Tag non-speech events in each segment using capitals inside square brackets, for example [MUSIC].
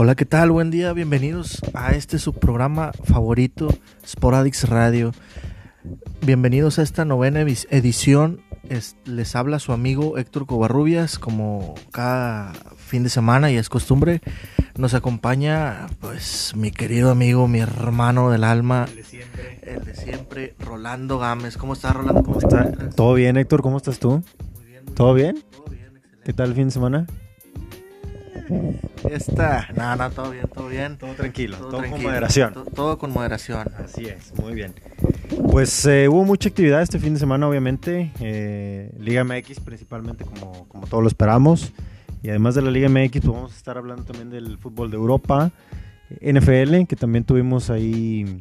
Hola, ¿qué tal? Buen día, bienvenidos a este su programa favorito, Sporadix Radio. Bienvenidos a esta novena edición. Es- les habla su amigo Héctor Covarrubias, como cada fin de semana y es costumbre. Nos acompaña, pues, mi querido amigo, mi hermano del alma, El de siempre. el de siempre, Rolando Gámez. ¿Cómo estás, Rolando? ¿Cómo está? ¿Todo bien, Héctor? ¿Cómo estás tú? Muy bien, muy ¿Todo bien? Todo bien, excelente. ¿Qué tal el fin de semana? Está, no, no, todo bien, todo bien. Todo tranquilo, todo, con tranquilo, moderación. to- todo con moderación. Así es, muy bien. Pues eh, hubo mucha actividad este fin de semana, obviamente. eh, Liga MX principalmente, como, como todos lo esperamos. Y además de la Liga MX, pues vamos a estar hablando también del fútbol de Europa, NFL, que también tuvimos ahí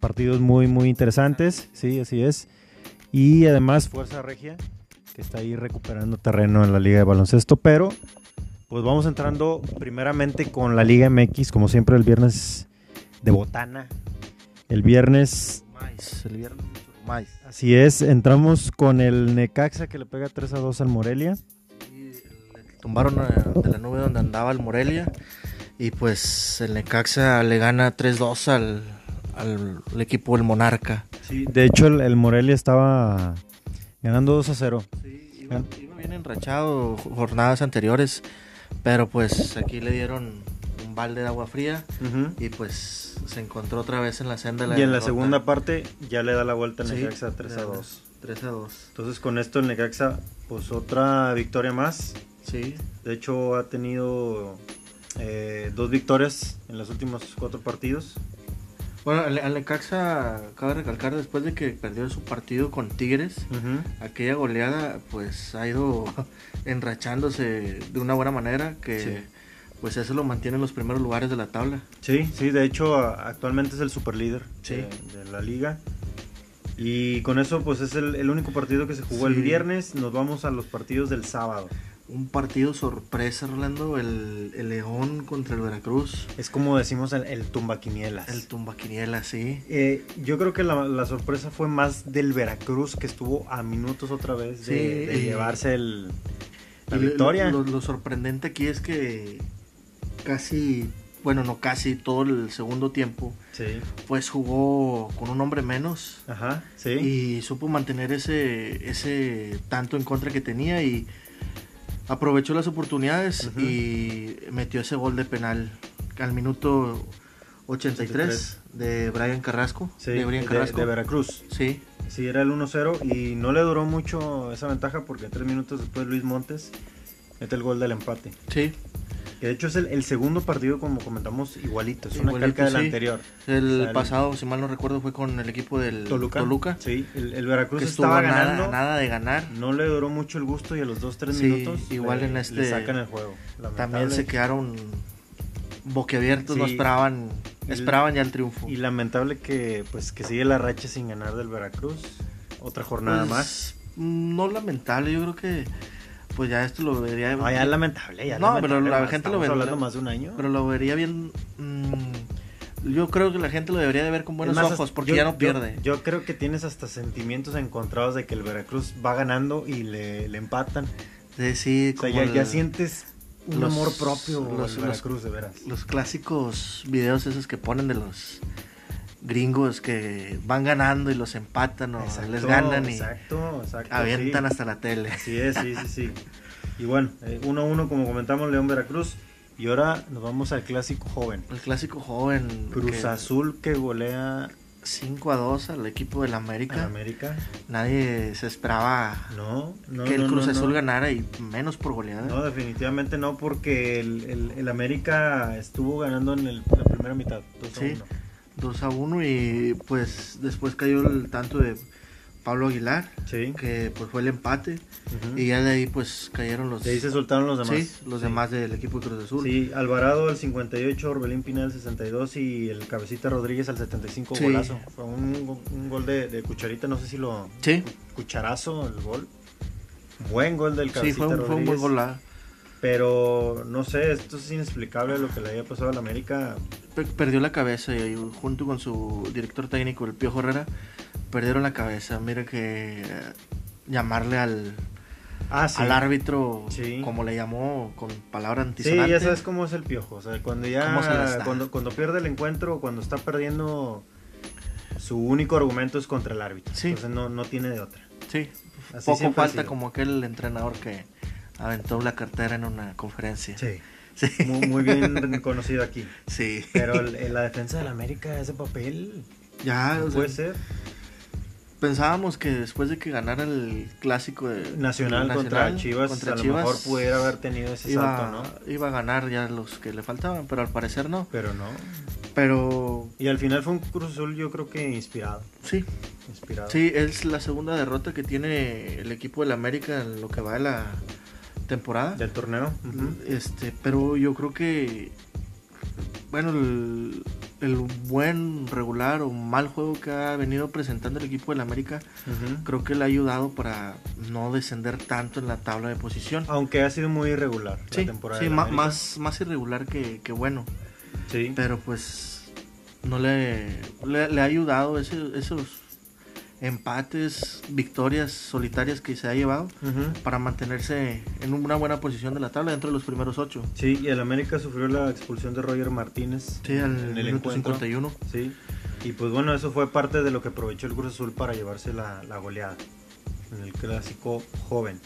partidos muy, muy interesantes. Sí, así es. Y además Fuerza Regia, que está ahí recuperando terreno en la Liga de Baloncesto. Pero, pues vamos entrando primeramente con la Liga MX, como siempre el viernes de botana. El viernes Maíz, el viernes maíz. Así es, entramos con el Necaxa que le pega 3 a 2 al Morelia. Y tumbaron de la nube donde andaba el Morelia. Y pues el Necaxa le gana 3-2 al, al, al equipo del Monarca. Sí, de hecho el, el Morelia estaba ganando 2 a 0. Sí, iba, iba bien enrachado jo- jornadas anteriores. Pero pues aquí le dieron un balde de agua fría. Y pues se encontró otra vez en la senda de la Y en la segunda parte ya le da la vuelta al Sí, Necaxa 3 a le- 2. 3 a 2. Entonces con esto el Necaxa pues otra victoria más. Sí, De hecho ha tenido eh, dos victorias en los últimos cuatro partidos. Bueno, al, Necaxa, cabe recalcar, después de que perdió su partido con Tigres, aquella goleada, pues ha ido [LAUGHS] enrachándose de una buena manera, que Sí. pues eso lo mantiene en los primeros lugares de la tabla. Sí, sí, de hecho actualmente es el superlíder Sí. de, de la liga. Y con eso pues es el, el único partido que se jugó el viernes. Nos vamos a los partidos del sábado. Un partido sorpresa, Rolando, el, el León contra el Veracruz, Es como decimos el, el tumbaquinielas. el tumbaquiniela, sí. Eh, yo creo que la, la sorpresa fue más del Veracruz que estuvo a minutos otra vez de, Sí, de y- llevarse el, la lo- victoria. Lo, lo sorprendente aquí es que casi, bueno, no casi, todo el segundo tiempo, Sí. pues jugó con un hombre menos. Ajá, sí. y supo mantener ese ese tanto en contra que tenía y aprovechó las oportunidades y metió ese gol de penal al minuto 83 de Brian Carrasco Sí, de Brian de- Carrasco. de Veracruz. sí. Sí, era el 1-0 y no le duró mucho esa ventaja porque tres minutos después Luis Montes mete el gol del empate. sí Que de hecho es el, el segundo partido, como comentamos, igualito. Es una Igualito, calca del sí. anterior. el O sea, el- pasado si mal no recuerdo fue con el equipo del Toluca. Sí, el, el Veracruz estaba nada, ganando. nada de ganar No le duró mucho el gusto y a los 2-3 Sí, minutos igual le, en le este- sacan el juego. también se quedaron boquiabiertos no esperaban esperaban ya el triunfo Y lamentable que pues que sigue la racha sin ganar del Veracruz. Otra jornada Pues, más. No lamentable, yo creo que pues ya esto lo vería. No, ya es lamentable. Ya No, pero la gente lo Estamos ve- hablando la- más de un año. Pero lo vería bien. mm, yo creo que la gente lo debería de ver con buenos más, ojos porque yo- ya no pierde. Yo, creo que tienes hasta sentimientos encontrados de que el Veracruz va ganando y le, le empatan. Sí, sí, O sea, ya, sientes un los- amor propio los- de veras. los clásicos videos esos que ponen de los gringos que van ganando y los empatan o Exacto, les ganan y Exacto, exacto. avientan sí. hasta la tele. Así es, sí, sí, sí. Y bueno, 1-1 como comentamos, León Veracruz. Y ahora nos vamos al clásico joven. El clásico joven. Cruz que Azul que golea 5 a 2 al equipo del América. América. Nadie se esperaba No, no, que el no, Cruz Azul ganara y menos por goleada. No, definitivamente no, porque el, el- el América estuvo ganando en el- la primera mitad. 2 a Sí. 1. 2 a 1 y pues después cayó el tanto de Pablo Aguilar, Sí. que pues fue el empate y ya de ahí pues cayeron los De ahí se soltaron los demás. Sí, los demás del equipo de Cruz Azul. Sí, Alvarado al 58, Orbelín Pinal al 62 y el Cabecita Rodríguez al 75 Sí. golazo. Fue un, un gol de, de cucharita, no sé si lo... Sí, Cucharazo el gol. Buen gol del sí, Cabecita fue, un- fue un buen Rodríguez. gol. Pero no sé, esto es inexplicable lo que le había pasado al América. Pe- Perdió la cabeza y junto con su director técnico, el Piojo Herrera, perdieron la cabeza. Mira que eh, llamarle al, Ah, sí. al árbitro, Sí. como le llamó, con palabra Sí, antisonante. ya sabes cómo es el piojo. O sea, cuando ¿Cómo se las ya. Cuando, cuando pierde el encuentro, cuando está perdiendo, su único argumento es contra el árbitro. Sí. Entonces no, no tiene de otra. Sí, Así poco falta como aquel entrenador que aventó la cartera en una conferencia. Sí. Sí. Muy, muy bien [LAUGHS] conocido aquí. Sí. Pero en la defensa del América, ese papel. ya, no o sea, puede ser. pensábamos que después de que ganara el clásico de Nacional, contra Chivas, contra a lo mejor pudiera haber tenido ese iba, salto, ¿no? iba a ganar ya los que le faltaban, pero al parecer no. Pero no. Pero Y al final fue un Cruz Azul, yo creo que inspirado. sí, Inspirado. sí, es la segunda derrota que tiene el equipo del América en lo que va de la temporada. Del torneo. Este, pero yo creo que bueno, el, el buen, regular o mal juego que ha venido presentando el equipo del América, creo que le ha ayudado para no descender tanto en la tabla de posición. Aunque ha sido muy irregular sí, la temporada. sí, América. más, más irregular que, que bueno, Sí. pero pues no le, le, le ha ayudado ese- esos empates, victorias solitarias que se ha llevado para mantenerse en una buena posición de la tabla dentro de los primeros ocho. Sí, y el América sufrió la expulsión de Roger Martínez Sí, al en el minuto encuentro. 51. Sí, y pues bueno, eso fue parte de lo que aprovechó el Cruz Azul para llevarse la, la goleada en el clásico joven.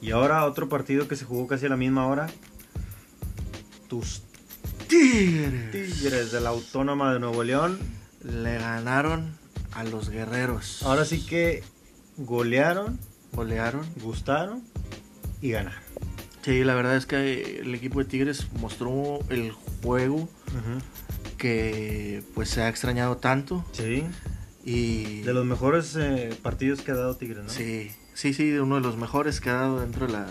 Y ahora otro partido que se jugó casi a la misma hora. Tus Tigres. Tigres de la Autónoma de Nuevo León. Le ganaron a los guerreros. Ahora sí que golearon, golearon. gustaron y ganaron. Sí, la verdad es que el equipo de Tigres mostró el juego que pues se ha extrañado tanto Sí, y de los mejores eh, partidos que ha dado Tigres, ¿no? sí, sí, sí, uno de los mejores que ha dado dentro de la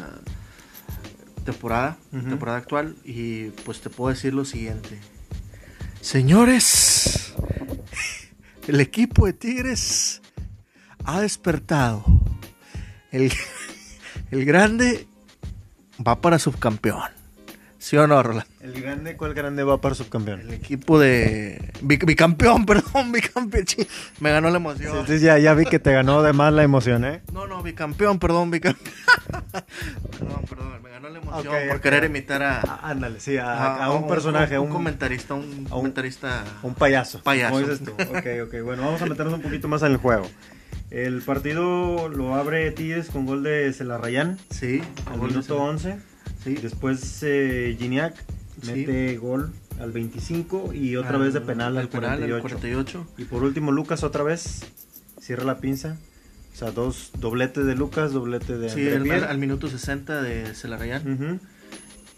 temporada, temporada actual y pues te puedo decir lo siguiente. Señores, el equipo de Tigres ha despertado. El, [LAUGHS] el grande va para subcampeón. ¿Sí o no, Roland? El grande, ¿cuál grande va para subcampeón? El equipo de. bic- Bicampeón, [LAUGHS] perdón, bicampeón. Me ganó la emoción. Entonces ya, ya vi que te ganó de más la emoción, ¿eh? No, no, bicampeón, perdón, bicampeón. [LAUGHS] perdón, perdón, me ganó la emoción por querer imitar a, Ah, Ándale, sí, a, a un personaje, a a un, un, comentarista, un, a un- comentarista. un payaso. Payaso. Como dices tú. Ok, ok. Bueno, vamos a meternos un poquito más en el juego. El partido lo abre Tigres con gol de Celarrayán Sí, al gol de minuto Cel- 11. Sí, Después eh, Gignac Sí. mete gol al 25 y otra vez de penal al, penal, 48. 48. Y por último Lucas otra vez cierra la pinza. O sea, dos doblete de Lucas, doblete de Sí, André al, minuto 60 de Celarayán.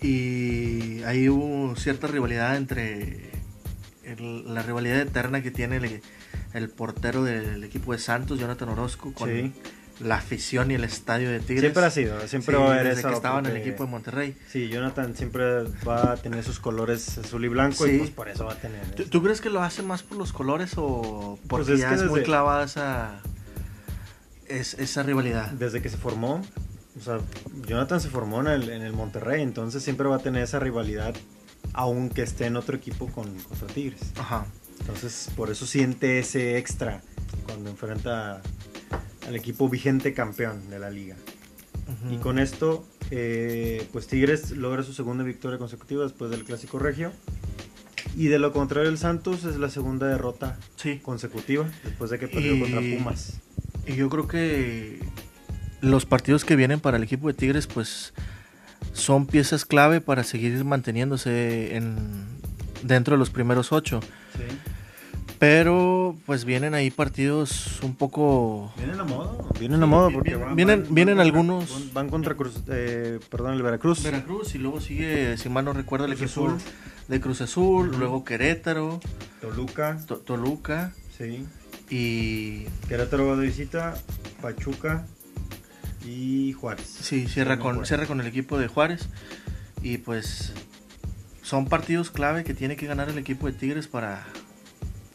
Y ahí hubo cierta rivalidad entre el- la rivalidad eterna que tiene el, el portero del equipo de Santos, Jonathan Orozco, con Sí. La afición y el estadio de Tigres. Siempre ha sido, siempre Sí, va a haber desde eso. que estaba en el equipo de Monterrey. Sí, Jonathan siempre va a tener sus colores azul y blanco Sí. y pues por eso va a tener. ¿Tú, crees que lo hace más por los colores o porque Pues es ya que es muy desde- clavada esa, es, esa rivalidad? Desde que se formó, o sea, Jonathan se formó en el, en el Monterrey, entonces siempre va a tener esa rivalidad, aunque esté en otro equipo con, contra Tigres. Ajá. Entonces, por eso siente ese extra cuando enfrenta al equipo vigente campeón de la liga. Y con esto, eh, pues Tigres logra su segunda victoria consecutiva después del Clásico Regio. Y de lo contrario, el Santos es la segunda derrota Sí. consecutiva después de que perdió Y- contra Pumas. Y yo creo que los partidos que vienen para el equipo de Tigres, pues son piezas clave para seguir manteniéndose en, dentro de los primeros ocho. Pero pues vienen ahí partidos un poco... Vienen a modo. Vienen a modo porque Vienen- van- vienen- van- vienen van- algunos- Van contra Cruz, eh, perdón, el Veracruz. Veracruz y luego sigue, si mal no recuerdo, el Cruz equipo Azul. de Cruz Azul, luego Querétaro, Toluca, To- Toluca sí. y Querétaro va de visita, Pachuca y Juárez. sí, cierra no con, Juárez. cierra con el equipo de Juárez. Y pues son partidos clave que tiene que ganar el equipo de Tigres para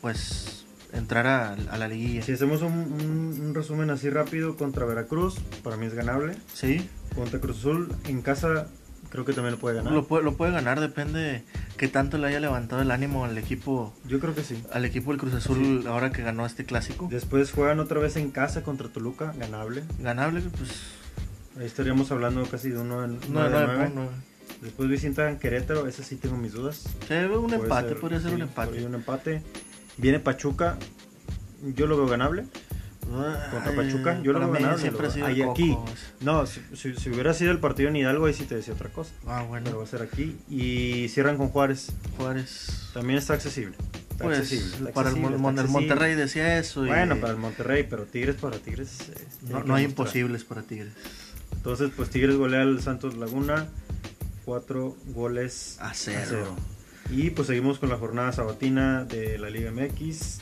pues entrar a, a la liguilla. Si hacemos un, un- un resumen así rápido contra Veracruz, para mí es ganable. Sí, Contra Cruz Azul, en casa creo que también lo puede ganar. lo puede, lo puede ganar, depende de qué tanto le haya levantado el ánimo al equipo Yo creo que sí. al equipo del Cruz Azul ahora que ganó este clásico. Después juegan otra vez en casa contra Toluca, ganable. Ganable, pues Ahí estaríamos hablando casi de uno en 9 Después visitan Querétaro, ese sí tengo mis dudas. Sí, un empate, podría ser un empate. un empate. Viene Pachuca, yo lo veo ganable. Contra Pachuca, yo lo veo ganable. Siempre ha aquí. No, si, si, hubiera sido el partido en Hidalgo, ahí sí te decía otra cosa. Ah, bueno. Pero va a ser aquí. Y cierran con Juárez. Juárez. También está accesible. Está pues, accesible. para el, Monterrey decía eso. Bueno, para el Monterrey, pero Tigres para Tigres. Eh, no, no hay imposibles para Tigres. Entonces, pues Tigres golea al Santos Laguna. Cuatro goles a cero. Y pues seguimos con la jornada sabatina de la Liga MX.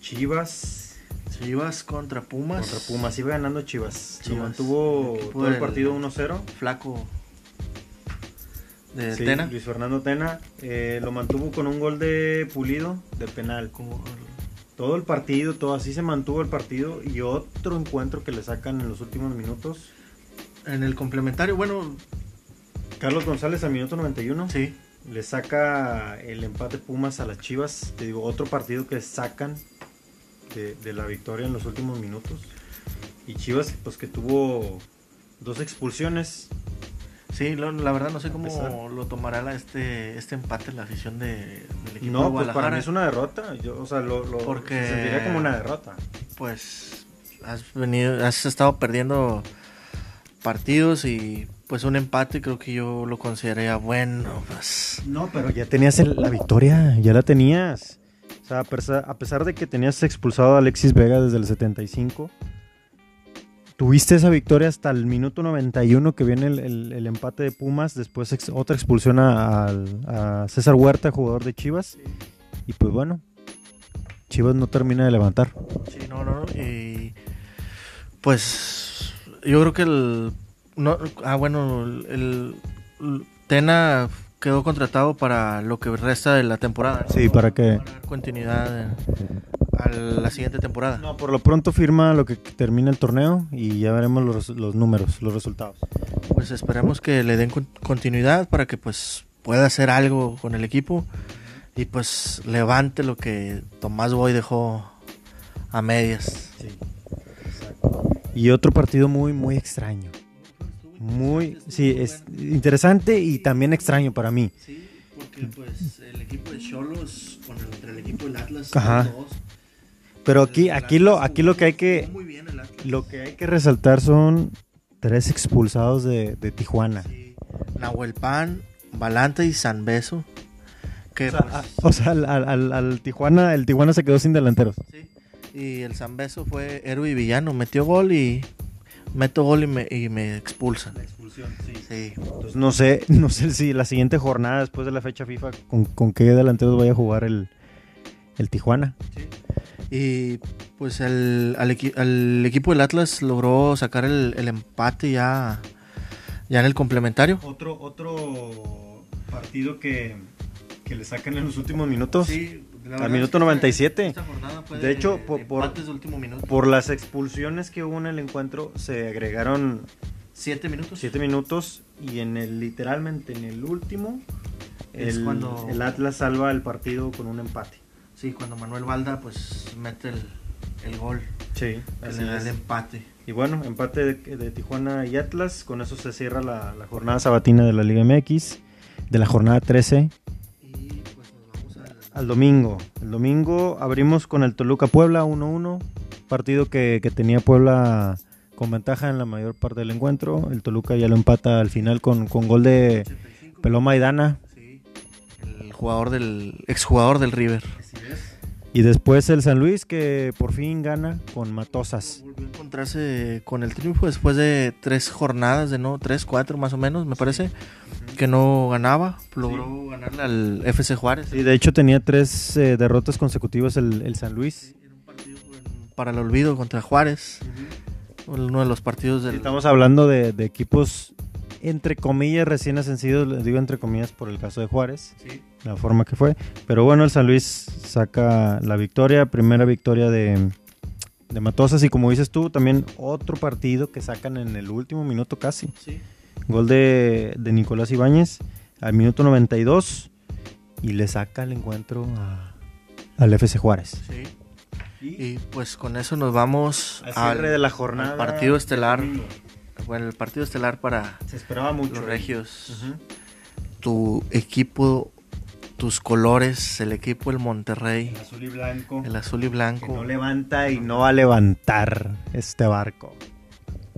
Chivas. Chivas contra Pumas. Contra Pumas. Iba ganando Chivas. Chivas. mantuvo todo el partido 1-0. Flaco. De Tena. Luis Fernando Tena. Eh, lo mantuvo con un gol de pulido de penal. Todo el partido, todo así se mantuvo el partido. Y otro encuentro que le sacan en los últimos minutos. En el complementario, bueno. Carlos González al minuto 91. Sí le saca el empate Pumas a las Chivas. Te digo, otro partido que sacan de, la victoria en los últimos minutos. Y Chivas, pues que tuvo dos expulsiones. Sí, la verdad no sé cómo lo tomará este, este empate la afición de, del equipo no, pues para mí es una derrota. Yo, o sea, lo, Porque, se sentiría como una derrota. Pues has venido, has estado perdiendo partidos y pues un empate creo que yo lo consideraría bueno. Pues. No, pero ya tenías la victoria, ya la tenías. O sea, a pesar, de que tenías expulsado a Alexis Vega desde el 75, tuviste esa victoria hasta el minuto 91 que viene el, empate de Pumas, después otra expulsión a, César Huerta, jugador de Chivas. Y pues bueno, Chivas no termina de levantar. Sí, no, no, y pues yo creo que el no, ah, bueno, el, Tena quedó contratado para lo que resta de la temporada. Sí, para que continuidad a la siguiente temporada. No, por lo pronto firma lo que termina el torneo y ya veremos los, los números, los resultados. Pues esperemos que le den continuidad para que pues pueda hacer algo con el equipo y pues levante lo que Tomás Boy dejó a medias. Sí, Y otro partido muy muy extraño. Muy, sí, es interesante y también extraño para mí. Sí, porque pues el equipo de Cholos contra el equipo del Atlas, Ajá. Pero aquí, aquí lo, aquí lo que hay que, lo que hay que resaltar son tres expulsados de, de Tijuana. Sí. Nahuel Pan, Balanta y San Beso. Que, o sea, pues, al, al, Tijuana, el Tijuana se quedó sin delanteros. Sí. Y el San Beso fue héroe y villano, metió gol y meto gol y me, y me expulsan. La expulsión, sí. Entonces no sé, no sé si la siguiente jornada después de la fecha FIFA con, con qué delanteros vaya a jugar el, el Tijuana. Sí. Y pues el, al, equipo del Atlas logró sacar el, el, empate ya, ya en el complementario. Otro, otro partido que, que le sacan en los últimos minutos. Sí, al minuto 97. de hecho, por, por, las expulsiones que hubo en el encuentro, se agregaron 7 minutos. 7 minutos y en el literalmente en el último el, cuando... el Atlas salva el partido con un empate. Sí, cuando Manuel Valda pues mete el, gol. Sí, el, empate. Y bueno, empate de, Tijuana y Atlas. Con eso se cierra la, la jornada sabatina de la Liga MX. De la jornada 13 al domingo. El domingo abrimos con el Toluca Puebla 1-1, partido que, tenía Puebla con ventaja en la mayor parte del encuentro. El Toluca ya lo empata al final con, gol de Peloma y Dana. el jugador del exjugador del River. Y después el San Luis que por fin gana con Matosas. Volvió a encontrarse con el triunfo después de tres jornadas, de no, tres, cuatro más o menos, me parece, que no ganaba. Logró ganarle al FC Juárez. Y de hecho tenía tres eh, derrotas consecutivas el, San Luis. era un partido para el olvido contra Juárez. Uno de los partidos del... estamos hablando de, de, equipos entre comillas recién ascendidos, digo entre comillas por el caso de Juárez. Sí la forma que fue. Pero bueno, el San Luis saca la victoria, primera victoria de, de Matosas y como dices tú, también otro partido que sacan en el último minuto casi. Gol de, de, Nicolás Ibáñez al minuto 92 y le saca el encuentro al FC Juárez. Y, pues con eso nos vamos al cierre de la jornada. partido estelar bueno, el partido estelar para Se esperaba mucho. los ¿eh? regios. Tu equipo, tus colores, el equipo el Monterrey, El azul y blanco. el azul y que blanco. no levanta y no va a levantar este barco.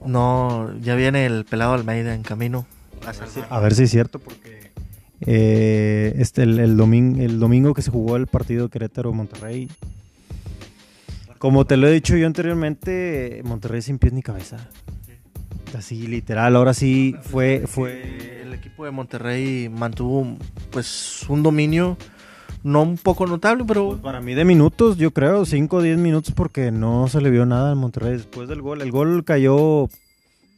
No, ya viene el pelado Almeida en camino. A ver si es cierto, porque eh, este, el, el, domingo, el domingo que se jugó el partido Querétaro-Monterrey, como te lo he dicho yo anteriormente, Monterrey sin pies ni cabeza. Así, literal, ahora sí fue... fue El equipo de Monterrey mantuvo pues un dominio no un poco notable, pero Pues para mí de minutos, yo creo, 5 o 10 minutos porque no se le vio nada al Monterrey después del gol. El gol cayó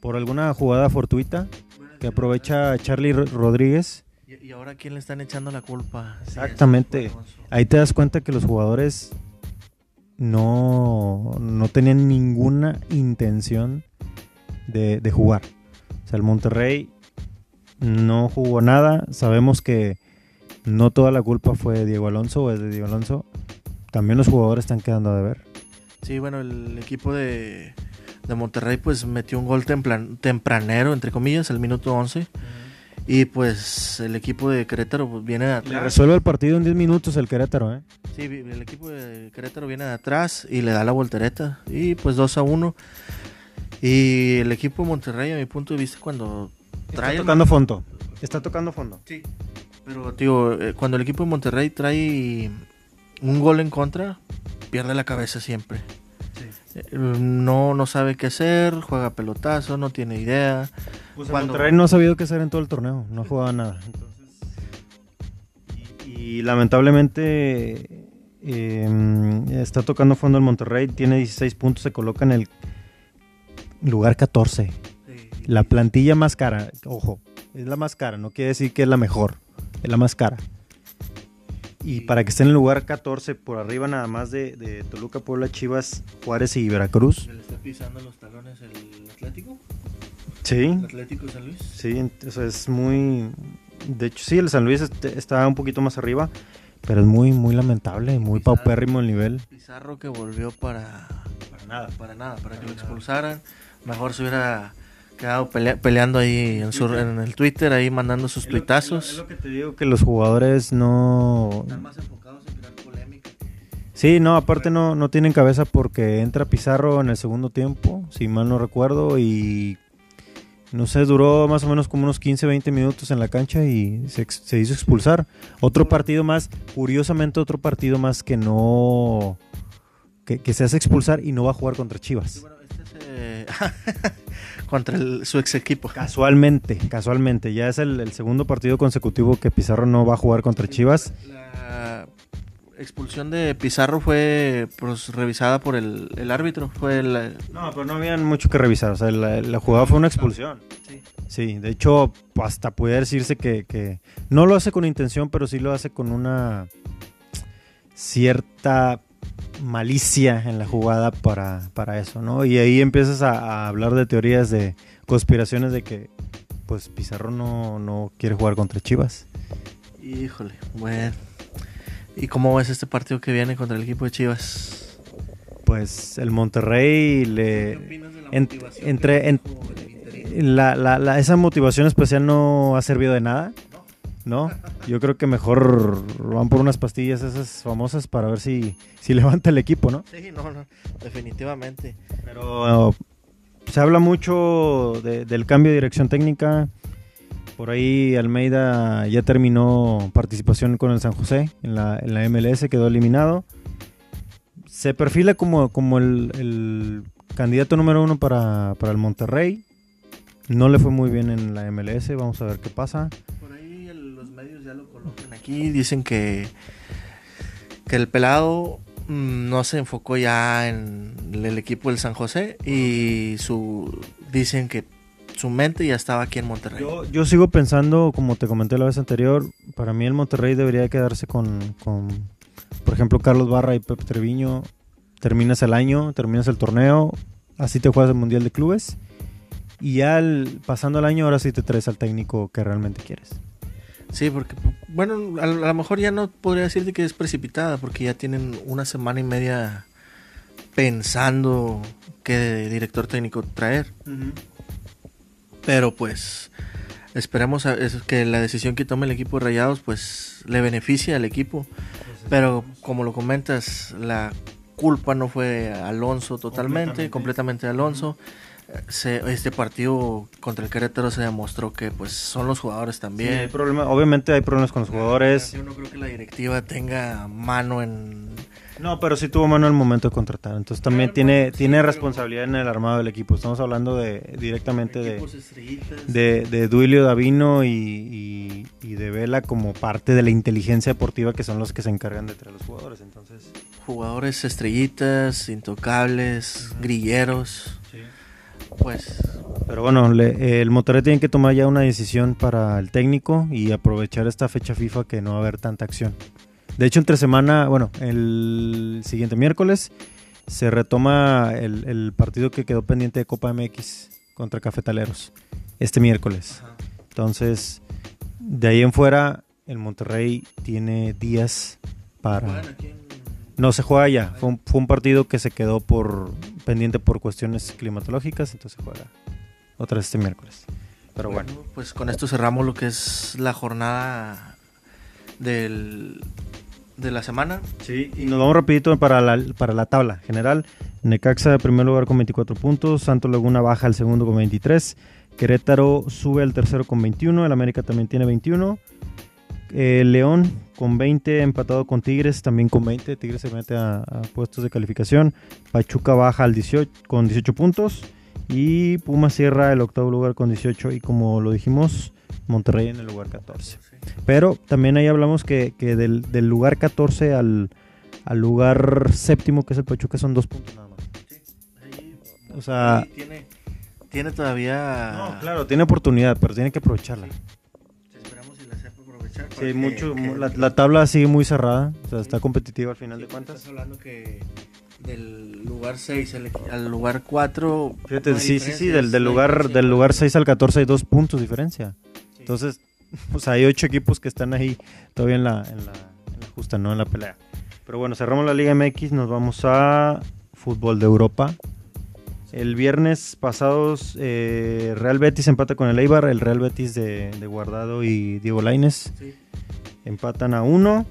por alguna jugada fortuita que aprovecha Charlie Ro- Rodríguez. ¿Y, ahora quién le están echando la culpa? Sí, Exactamente. Ahí te das cuenta que los jugadores no, no tenían ninguna intención de, de jugar. O sea, el Monterrey no jugó nada. Sabemos que no toda la culpa fue de Diego Alonso o es de Diego Alonso. También los jugadores están quedando a deber. Sí, bueno, el equipo de, de Monterrey pues metió un gol templan- tempranero, entre comillas, el minuto 11. Y pues el equipo de Querétaro pues, viene de Le atrás. resuelve el partido en 10 minutos el Querétaro, ¿eh? Sí, el equipo de Querétaro viene de atrás y le da la voltereta. Y pues 2 a 1. Y el equipo de Monterrey, a mi punto de vista, cuando Está trae... el- tocando fondo. Está tocando fondo. Sí. Pero, tío, eh, cuando el equipo de Monterrey trae un gol en contra, pierde la cabeza siempre. Eh, No, no sabe qué hacer, juega pelotazo, no tiene idea. Pues Cuando- Monterrey no ha sabido qué hacer en todo el torneo, no jugaba nada. y, y lamentablemente eh, está tocando fondo el Monterrey, tiene 16 puntos, se coloca en el lugar 14. La plantilla más cara, ojo, es la más cara, no quiere decir que es la mejor, es la más cara. Y para que esté en el lugar 14, por arriba nada más de, de Toluca, Puebla, Chivas, Juárez y Veracruz. ¿Le está pisando los talones el Atlético? Sí, ¿El Atlético de San Luis? Sí, entonces es muy... De hecho, sí, el San Luis este- está un poquito más arriba, pero es muy, muy lamentable, muy Pizarro. paupérrimo el nivel. Pizarro que volvió para, Para nada. para nada, para que lo expulsaran. Mejor se hubiera quedado pelea- peleando ahí en, su- en el Twitter, ahí mandando sus Es lo- tuitazos. Es lo que te digo, que los jugadores no... Están más enfocados en crear polémica. Sí, no, aparte no, no tienen cabeza porque entra Pizarro en el segundo tiempo, si mal no recuerdo, y no sé, duró más o menos como unos 15, 20 minutos en la cancha y se, se hizo expulsar. Otro partido más, curiosamente otro partido más que no... Que, que se hace expulsar y no va a jugar contra Sí, Chivas. Eh, [LAUGHS] contra el- su ex equipo. Casualmente, casualmente. Ya es el, el segundo partido consecutivo que Pizarro no va a jugar contra Chivas. La expulsión de Pizarro fue pues, revisada por el, el árbitro. Fue el, No, pero no habían mucho que revisar. O sea, la, la jugada fue una expulsión. sí. Sí, de hecho, hasta puede decirse que, que no lo hace con intención, pero sí lo hace con una cierta malicia en la jugada para, para eso, ¿no? Y ahí empiezas a, a hablar de teorías de conspiraciones de que pues Pizarro no, no quiere jugar contra Chivas. Híjole, bueno. ¿Y cómo ves este partido que viene contra el equipo de Chivas? Pues el Monterrey le... ent- entre, en- la, la- la- esa motivación especial no ha servido de nada, ¿no? Yo creo que mejor van por unas pastillas esas famosas para ver si, si [LAUGHS] levanta el equipo, ¿no? Sí, no, no, definitivamente. Pero se habla mucho de- del cambio de dirección técnica. Por ahí Almeida ya terminó participación con el San José en la, en la MLS, quedó eliminado. Se perfila como, como el, el candidato número uno para, para el Monterrey. No le fue muy bien en la MLS, vamos a ver qué pasa. Aquí. Dicen que, que el pelado mm, no se enfocó ya en el equipo del San José y su dicen que su mente ya estaba aquí en Monterrey. Yo, sigo pensando, como te comenté la vez anterior, para mí el Monterrey debería quedarse con, por ejemplo, Carlos Barra y Pep Treviño. Terminas el año, terminas el torneo, así te juegas el Mundial de Clubes. Y ya pasando el año, ahora sí te traes al técnico que realmente quieres. Sí, porque, bueno, a, lo- mejor ya no podría decirte que es precipitada, porque ya tienen una semana y media pensando qué director técnico traer. Pero pues esperemos a- es que la decisión que tome el equipo de Rayados pues le beneficie al equipo. Pero como lo comentas, la culpa no fue Alonso totalmente, Completamente. Alonso. Se- este partido contra el Querétaro se demostró que pues son los jugadores Sí, hay también. problema- obviamente hay problemas con los jugadores. Yo no creo que la directiva tenga mano en... No, pero sí tuvo mano en el momento de contratar. Entonces también Claro, tiene, pues, sí, tiene responsabilidad en el armado del equipo. Estamos hablando de directamente de, de, de Duilio Davino y, y- y de Vela como parte de la inteligencia deportiva que son los que se encargan de traer los jugadores. Entonces, Jugadores estrellitas, intocables, grilleros. Pues pero bueno, le- el Monterrey tiene que tomar ya una decisión para el técnico y aprovechar esta fecha FIFA que no va a haber tanta acción. De hecho, entre semana, bueno, el siguiente miércoles se retoma el, el partido que quedó pendiente de Copa MX contra Cafetaleros. Este miércoles. Entonces, de ahí en fuera, el Monterrey tiene días para... Juegan aquí en- No se juega ya. Fue un, fue un partido que se quedó por pendiente por cuestiones climatológicas, entonces se juega otra vez este miércoles. Pero bueno. pues con esto cerramos lo que es la jornada del, de la semana. Sí, y nos vamos rapidito para la, para la tabla general. Necaxa en primer lugar con 24 puntos, Santos Laguna baja al segundo con 23, Querétaro sube al tercero con 21, el América también tiene 21, eh, León con 20 empatado con Tigres también con 20, Tigres se mete a, a puestos de calificación, Pachuca baja al 18 con 18 puntos y Puma cierra el octavo lugar con 18 y como lo dijimos, Monterrey en el lugar 14. Pero también ahí hablamos que, que del, del lugar 14 al, al lugar séptimo, que es el Pachuca, son dos puntos nada más. O sea- Ahí tiene, tiene todavía. No, claro, tiene oportunidad, pero tiene que aprovecharla. Sí, mucho, que- la, la tabla sigue muy cerrada, o sea, está competitiva al final Sí, de cuentas. Estás hablando que del lugar 6 al lugar 4. Fíjate, sí, sí, sí, del, del lugar, del lugar 6 al 14 hay dos puntos de diferencia. Entonces, o [LAUGHS] sea, hay ocho equipos que están ahí todavía en la, en la, en la justa, no en la pelea. Pero bueno, cerramos la Liga MX, nos vamos a fútbol de Europa. El viernes pasados, eh, Real Betis empata con el Eibar, el Real Betis de, de Guardado y Diego Laines Sí. empatan a uno.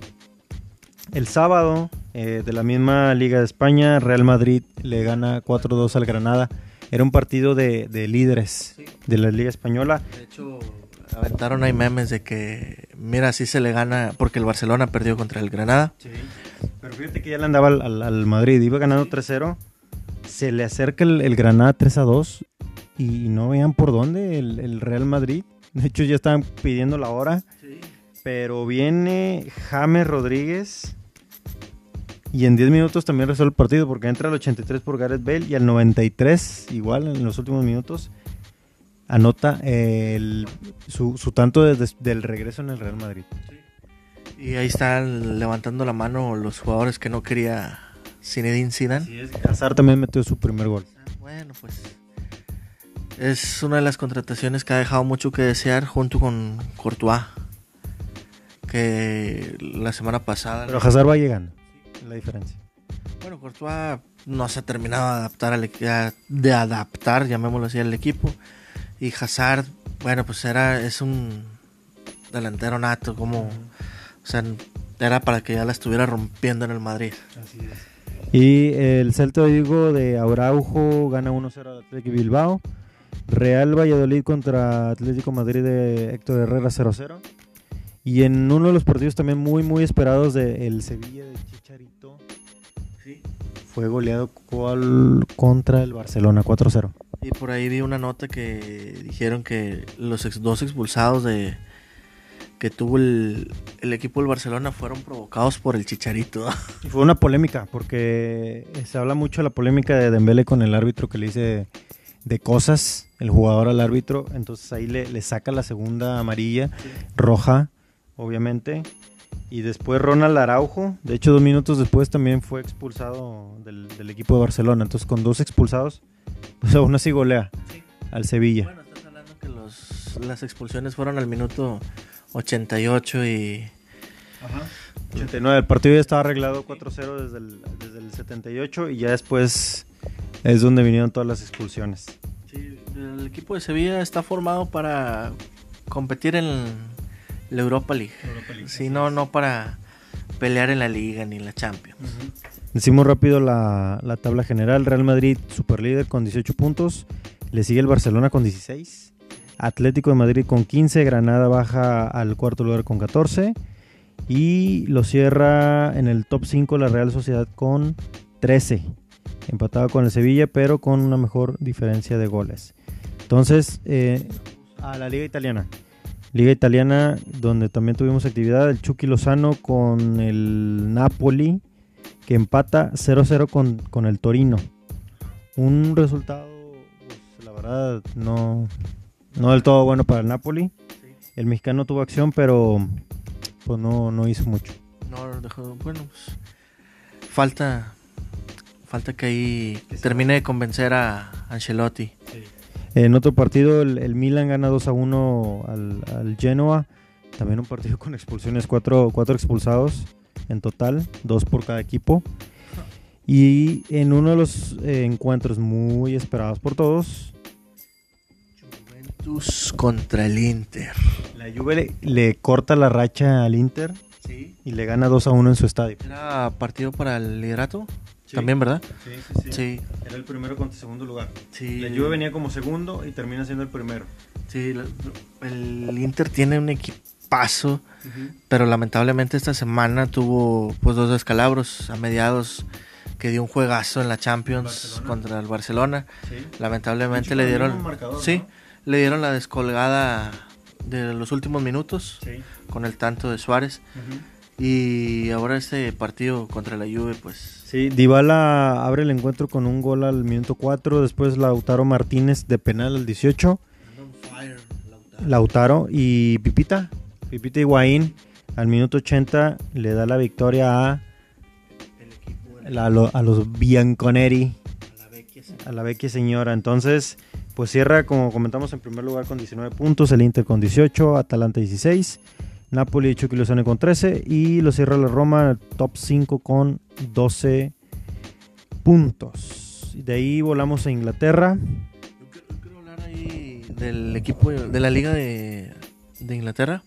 El sábado, eh, de la misma Liga de España, Real Madrid le gana 4-2 al Granada. Era un partido de, de líderes Sí. de la Liga Española. De hecho, aventaron ahí memes de que, mira, así se le gana, porque el Barcelona perdió contra el Granada. Pero fíjate que ya le andaba al, al- al Madrid, iba ganando 3-0. Se le acerca el, el Granada 3-2 y no vean por dónde el, el Real Madrid. De hecho, ya estaban pidiendo la hora. Pero viene James Rodríguez y en 10 minutos también resuelve el partido porque entra al 83 por Gareth Bale y al 93, igual en los últimos minutos, anota el- su, su tanto desde- del regreso en el Real Madrid. Y ahí están levantando la mano los jugadores que no quería Zinedine Zidane. Así es, Hazard también metió su primer gol. Ah, Bueno, pues es una de las contrataciones que ha dejado mucho que desear junto con Courtois. Que la semana pasada... Pero Hazard va llegando, es la diferencia. Bueno, Courtois no se ha terminado de adaptar, al, de adaptar, llamémoslo así, al equipo. Y Hazard, bueno, pues era, es un delantero nato, como, o sea, era para que ya la estuviera rompiendo en el Madrid. Y el Celta de Vigo de Araujo gana 1-0 al Atlético Bilbao. Real Valladolid contra Atlético Madrid de Héctor Herrera 0-0. Y en uno de los partidos también muy muy esperados de el Sevilla de Chicharito fue goleado cual- contra el Barcelona 4-0. Y por ahí vi una nota que dijeron que los ex- dos expulsados de que tuvo el, el equipo del Barcelona fueron provocados por el Chicharito. Y fue una polémica porque se habla mucho de la polémica de Dembele con el árbitro que le dice de cosas el jugador al árbitro, entonces ahí le, le saca la segunda amarilla roja, obviamente. Y después Ronald Araujo, de hecho dos minutos después también fue expulsado del, del equipo de Barcelona. Entonces con dos expulsados, pues aún así golea al Sevilla. Bueno, estás hablando que los, las expulsiones fueron al minuto 88 y 89, el partido ya estaba arreglado 4-0 desde el, desde el 78 y ya después es donde vinieron todas las expulsiones. Sí, el equipo de Sevilla está formado para competir en la Europa League. Europa League, Sí, así no, no para pelear en la Liga ni en la Champions. Decimos rápido la, la tabla general. Real Madrid, superlíder con 18 puntos. Le sigue el Barcelona con 16. Atlético de Madrid con 15. Granada baja al cuarto lugar con 14. Y lo cierra en el top 5 la Real Sociedad con 13. Empatado con el Sevilla, pero con una mejor diferencia de goles. Entonces, eh, a la Liga Italiana. Liga Italiana, donde también tuvimos actividad. El Chucky Lozano con el Napoli que empata 0-0 con, con el Torino. Un resultado, pues, la verdad, no, no del todo bueno para el Napoli. El mexicano tuvo acción, pero pues no, no hizo mucho. No, dejó- bueno, pues, falta, falta que ahí termine de convencer a Ancelotti. En otro partido, el, el Milan gana 2 a 1 al, al Genoa. También un partido con expulsiones, cuatro, cuatro expulsados en total, dos por cada equipo. Y en uno de los eh, encuentros muy esperados por todos, Juventus contra el Inter. la Juve le, le corta la racha al Inter Sí. y le gana 2 a 1 en su estadio. Era partido para el liderato. Sí. También, ¿verdad? Sí, sí, Sí, Era el primero contra el segundo lugar. La Juve venía como segundo y termina siendo el primero. Sí, el Inter tiene un equipazo, pero lamentablemente esta semana tuvo pues dos descalabros a mediados que dio un juegazo en la Champions Barcelona. contra el Barcelona. Lamentablemente le dieron marcador, sí, ¿no? Le dieron la descolgada de los últimos minutos Sí. con el tanto de Suárez. Y ahora este partido contra la Juve pues. Sí, Dybala abre el encuentro con un gol al minuto 4, después Lautaro Martínez de penal al 18, Lautaro y Pipita, Pipita Higuaín al minuto 80 le da la victoria a, la- a lo- a los Bianconeri, a la vecchia señora. Entonces, pues cierra, como comentamos, en primer lugar con 19 puntos, el Inter con 18, Atalanta 16, Napoli y Chucky Lozano con 13 y lo cierra la Roma, top 5 con 12 puntos. De ahí volamos a Inglaterra. Yo quiero, hablar ahí del equipo de la Liga de, Inglaterra.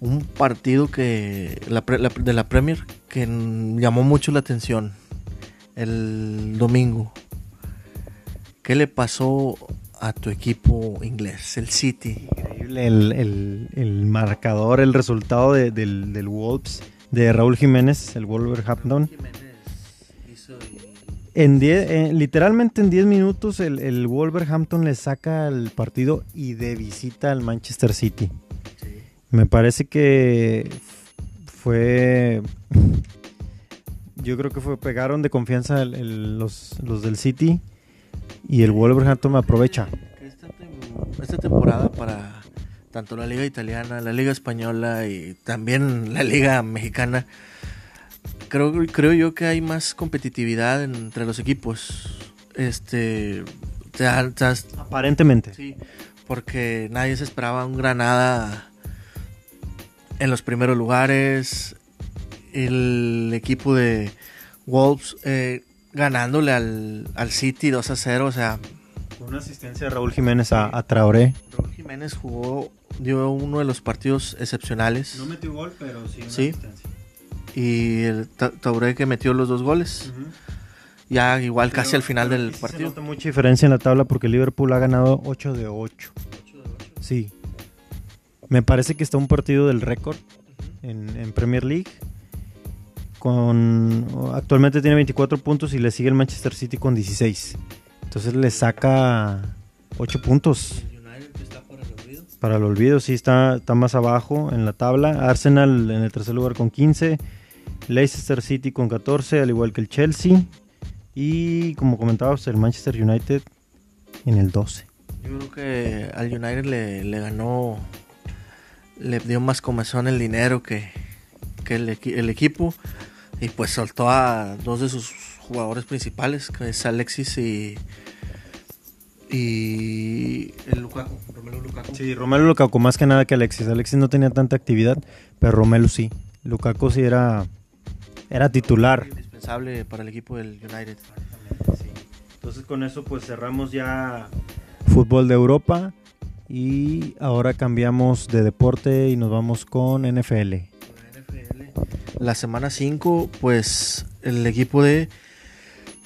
Un partido que la, la- de la Premier que llamó mucho la atención el domingo. ¿Qué le pasó a tu equipo inglés, el City? Increíble el, el- el marcador, el resultado de- del, del Wolves de Raúl Jiménez, el Wolverhampton. En diez- eh, literalmente en 10 minutos el, el Wolverhampton le saca el partido y de visita al Manchester City. Me parece que fue... Yo creo que fue pegaron de confianza el- el- los, los del City y el Wolverhampton aprovecha. Que Esta, tem- esta temporada para tanto la liga italiana, la liga española y también la liga mexicana, creo, creo yo que hay más competitividad entre los equipos. Este, te te Aparentemente. sí, porque nadie se esperaba un Granada en los primeros lugares. El equipo de Wolves eh, ganándole al, al City 2 a 0, o sea, Con una asistencia de Raúl Jiménez a, a Traoré. Raúl Jiménez jugó, dio uno de los partidos excepcionales. metió gol, pero sí una Sí. asistencia. Y el Tauré que metió los dos goles. Ya igual casi al final del Se partido. nota mucha diferencia en la tabla porque Liverpool ha ganado 8 de 8. Sí. Me parece que está un partido del récord en, en Premier League. Con, actualmente tiene 24 puntos y le sigue el Manchester City con 16. Entonces le saca 8 puntos. Para el olvido. Para el olvido, sí está, está más abajo en la tabla. Arsenal en el tercer lugar con 15. Leicester City con 14, al igual que el Chelsea. Y como comentábamos, el Manchester United en el 12. Yo creo que al United le, ganó, le dio más comezón el dinero que, el equipo. Y pues soltó a dos de sus jugadores principales, que es Alexis y, y el Lukaku, Romelu Lukaku. Sí, Romelu Lukaku más que nada que Alexis. Alexis no tenía tanta actividad, pero Romelu sí. Lukaku sí era, era titular. Indispensable para el equipo del United. Entonces con eso pues cerramos ya fútbol de Europa y ahora cambiamos de deporte y nos vamos con NFL. La semana 5, pues el equipo de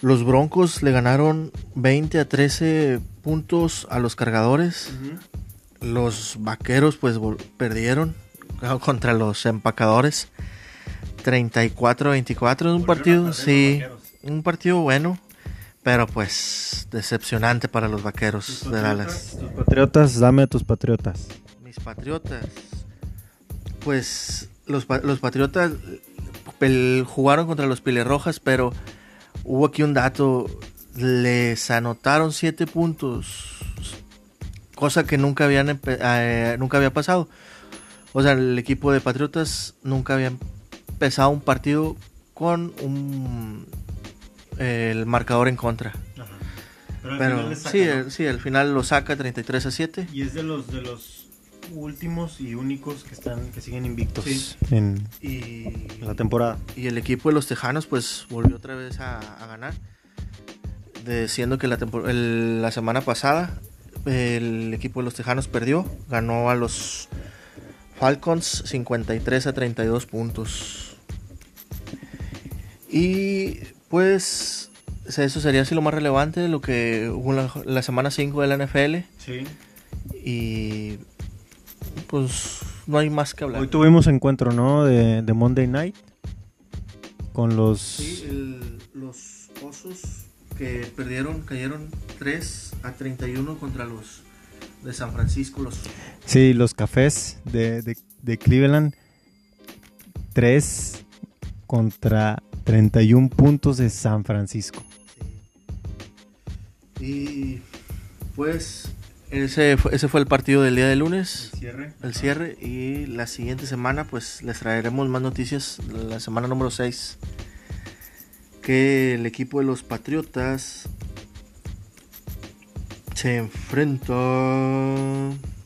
los Broncos le ganaron 20 a 13 puntos a los cargadores. Los vaqueros pues perdieron [LAUGHS] contra los empacadores. 34 a 24 es un partido, sí, un partido bueno, pero pues decepcionante para los vaqueros de Dallas. Tus patriotas, dame a tus patriotas. Mis patriotas, pues los, los patriotas jugaron contra los Rojas, pero hubo aquí un dato, les anotaron 7 puntos, cosa que nunca, habían, eh, nunca había pasado. O sea, el equipo de Patriotas nunca había empezado un partido con un, el marcador en contra. Pero, sí, el, sí, al final lo saca 33 a 7. Y es de los de los últimos y únicos que están que siguen invictos en, la temporada. Y el equipo de los Tejanos pues volvió otra vez a, ganar. Diciendo que la, la semana pasada el equipo de los Tejanos perdió, ganó a los Falcons 53 a 32 puntos. Y pues eso sería así lo más relevante, lo que hubo la, semana 5 de la NFL. Sí. Y pues no hay más que hablar. Hoy tuvimos encuentro, ¿no? De, Monday Night. Con los... Sí, los osos que perdieron, cayeron 3 a 31 contra los de San Francisco. Los... Sí, los cafés de, de, Cleveland. 3 contra 31 puntos de San Francisco. Y pues ese fue, ese fue el partido del día de lunes. El cierre. El cierre. Y la siguiente semana pues les traeremos más noticias. La semana número 6. Que el equipo de los Patriotas se enfrenta.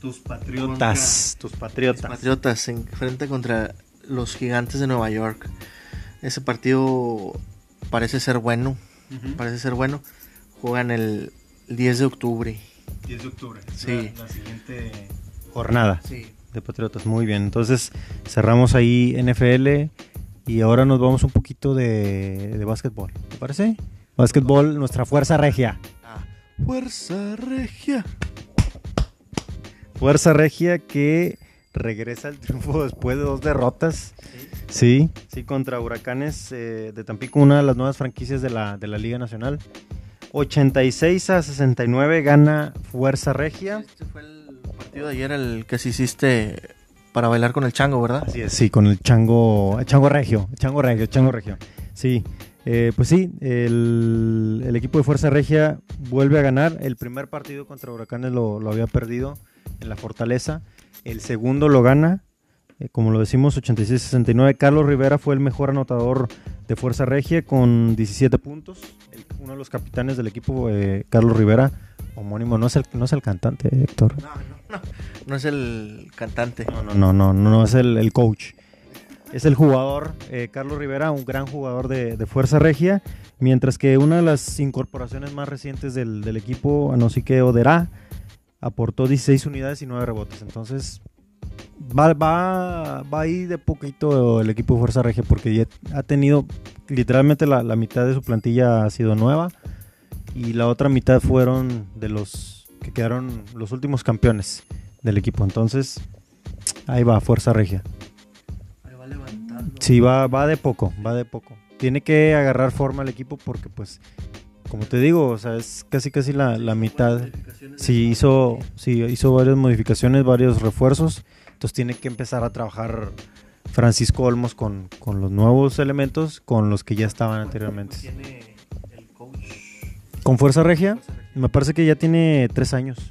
Tus patriotas. tus patriotas. patriotas se enfrenta contra los gigantes de Nueva York. Ese partido parece ser bueno. Parece ser bueno. Juegan el 10 de octubre. 10 de octubre. Sí. La, siguiente jornada sí. de Patriotas. Muy bien. Entonces cerramos ahí NFL y ahora nos vamos un poquito de, de básquetbol. ¿Te parece? Básquetbol, nuestra fuerza regia. Fuerza Regia. Fuerza Regia que regresa al triunfo después de dos derrotas. Sí, sí, contra Huracanes eh, de Tampico, una de las nuevas franquicias de la, de la Liga Nacional. 86 a 69 gana Fuerza Regia. Este fue el partido de ayer, el que se hiciste para bailar con el chango, ¿verdad? Así es, sí, con el chango, el chango regio, chango regio, chango regio. Sí, eh, pues sí, el, equipo de Fuerza Regia vuelve a ganar. El primer partido contra Huracanes lo, había perdido en la Fortaleza. El segundo lo gana, eh, como lo decimos, 86-69. Carlos Rivera fue el mejor anotador de Fuerza Regia con 17 puntos. uno de los capitanes del equipo, eh, Carlos Rivera, homónimo, no es el, no es el cantante, Héctor. No, no, no, no es el cantante. No, no, no, no, no, no es el, el coach es el jugador eh, Carlos Rivera, un gran jugador de, Fuerza Regia, mientras que una de las incorporaciones más recientes del, equipo, Anosique Odera, aportó 16 unidades y 9 rebotes. Entonces, va, va, va ahí de poquito el equipo de Fuerza Regia porque ya ha tenido literalmente la, mitad de su plantilla ha sido nueva y la otra mitad fueron de los que quedaron los últimos campeones del equipo. Entonces, ahí va, Fuerza Regia. Sí, va, va de poco, va de poco. Tiene que agarrar forma el equipo porque, pues, como te digo, o sea, es casi casi la, mitad. Sí, hizo, sí, hizo varias modificaciones, varios refuerzos. Entonces tiene que empezar a trabajar Francisco Olmos con, los nuevos elementos, con los que ya estaban anteriormente. ¿Con Fuerza Regia? Me parece que ya tiene tres años.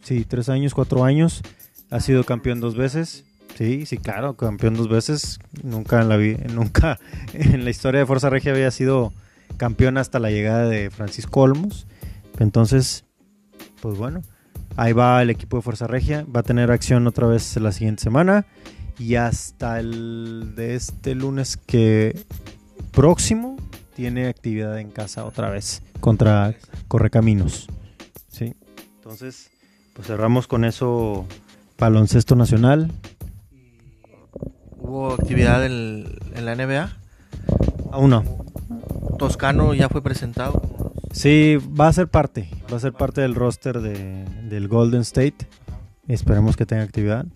Sí, tres años, cuatro años. Ha sido campeón dos veces. Sí, sí, claro, campeón dos veces. Nunca en la, [LAUGHS] nunca en la historia de Fuerza Regia había sido campeón hasta la llegada de Francisco Olmos. Entonces, pues bueno, ahí va el equipo de Fuerza Regia. Va a tener acción otra vez la siguiente semana. Y hasta el de este lunes que próximo tiene actividad en casa otra vez contra Correcaminos. ¿sí? Entonces, pues cerramos con eso baloncesto nacional. ¿Hubo actividad en, en la NBA? Aún no. Toscano ya fue presentado. Sí, va a ser parte, va a ser parte del roster de, del Golden State. Esperemos que tenga actividad,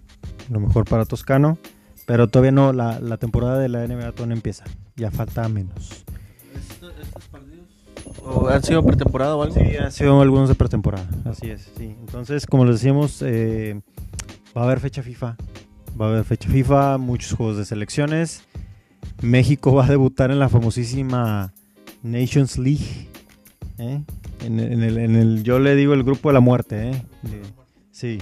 lo mejor para Toscano, pero todavía no, la, la temporada de la NBA todavía no empieza, ya falta menos. ¿Estos partidos o han sido pretemporada o algo? Sí, han sido algunos de pretemporada, así es, sí. Entonces, como les decíamos, eh, va a haber fecha FIFA, va a haber fecha FIFA, muchos juegos de selecciones. México [LAUGHS] va a debutar en la famosísima Nations League. ¿Eh? En, en el, en el- yo le digo el grupo de la muerte. ¿eh? De- sí,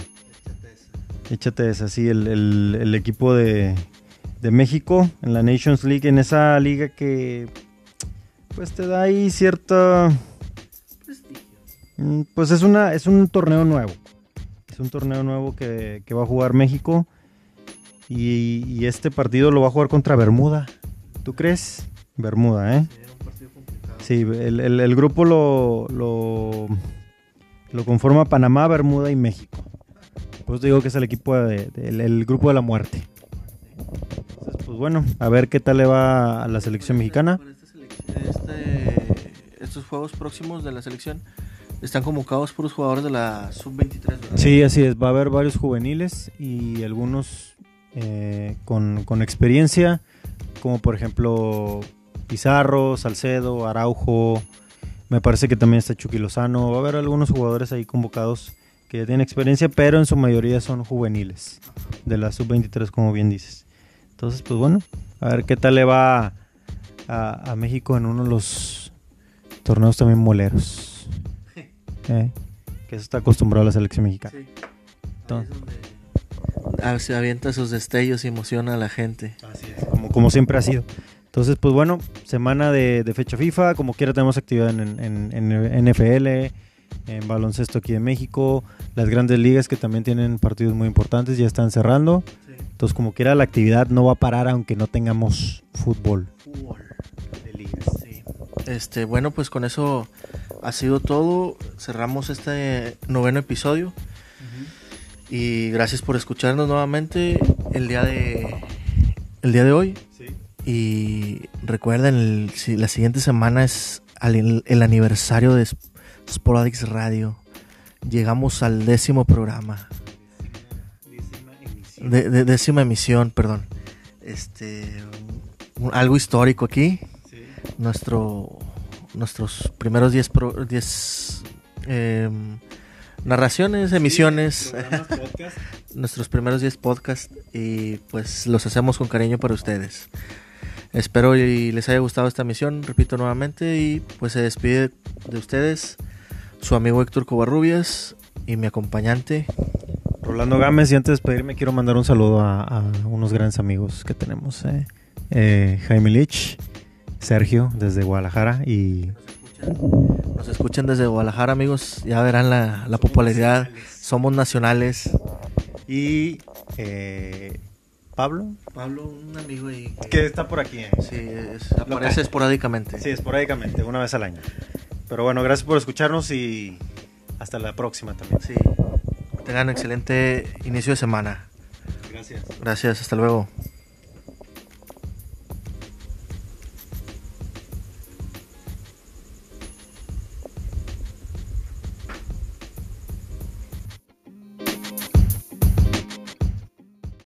échate esa, sí, el, el- el equipo de, de México en la Nations League, en esa liga que pues te da ahí cierta... Mm, Pues es, una, es un torneo nuevo. Es un torneo nuevo que, que va a jugar México. Y, y este partido lo va a jugar contra Bermuda. ¿Tú crees? Bermuda, ¿eh? Sí, el, el- el grupo lo, lo, lo conforma Panamá, Bermuda y México. Pues digo que es el equipo de- de- el, el grupo de la muerte. Entonces, pues bueno, a ver qué tal le va a la selección mexicana. Este- estos juegos próximos de la selección están convocados por los jugadores de la sub-23, ¿verdad? Sí, así es. Va a haber varios juveniles y algunos eh, con, con experiencia, como por ejemplo Pizarro, Salcedo, Araujo. Me parece que también está Chucky Lozano. Va a haber algunos jugadores ahí convocados que ya tienen experiencia, pero en su mayoría son juveniles de la sub-23, como bien dices. Entonces, pues bueno, a ver qué tal le va a, a México en uno de los torneos también moleros. [LAUGHS] Eh, que eso está acostumbrado a la selección mexicana. Sí. Entonces- ah, se avienta sus destellos y emociona a la gente. Así es. Como, como siempre ha sido. Entonces, pues bueno, semana de, de fecha FIFA, como quiera tenemos actividad en, en- en NFL, en baloncesto aquí en México, las grandes ligas que también tienen partidos muy importantes, ya están cerrando. Entonces, como quiera, la actividad no va a parar aunque no tengamos fútbol de ligas. Sí. Este, bueno, pues con eso ha sido todo. Cerramos este noveno episodio. Y gracias por escucharnos nuevamente el día de el día de hoy. Y recuerden, el- si- la siguiente semana es al- el, aniversario de Sp- Sporadix Radio. Llegamos al décimo programa. De, de- décima emisión, perdón. Este, un- algo histórico aquí. Nuestro, nuestros primeros 10 pro- 10, em, narraciones, emisiones, [LAUGHS] nuestros primeros 10 podcasts y pues los hacemos con cariño para ustedes. Espero y les haya gustado esta emisión, repito nuevamente, y pues se despide de ustedes su amigo Héctor Covarrubias y mi acompañante. Rolando Gámez, y antes de despedirme, quiero mandar un saludo a, a unos grandes amigos que tenemos: eh. Eh, Jaime Lich, Sergio, desde Guadalajara, y Nos escuchan desde Guadalajara, amigos, ya verán la, la popularidad. Somos nacionales. y eh, Pablo, Pablo, un amigo y que está por aquí. eh. sí, es- aparece esporádicamente. Sí, esporádicamente, una vez al año. Pero bueno, gracias por escucharnos y hasta la próxima también. Sí. Tengan excelente inicio de semana. Gracias. Gracias, hasta luego.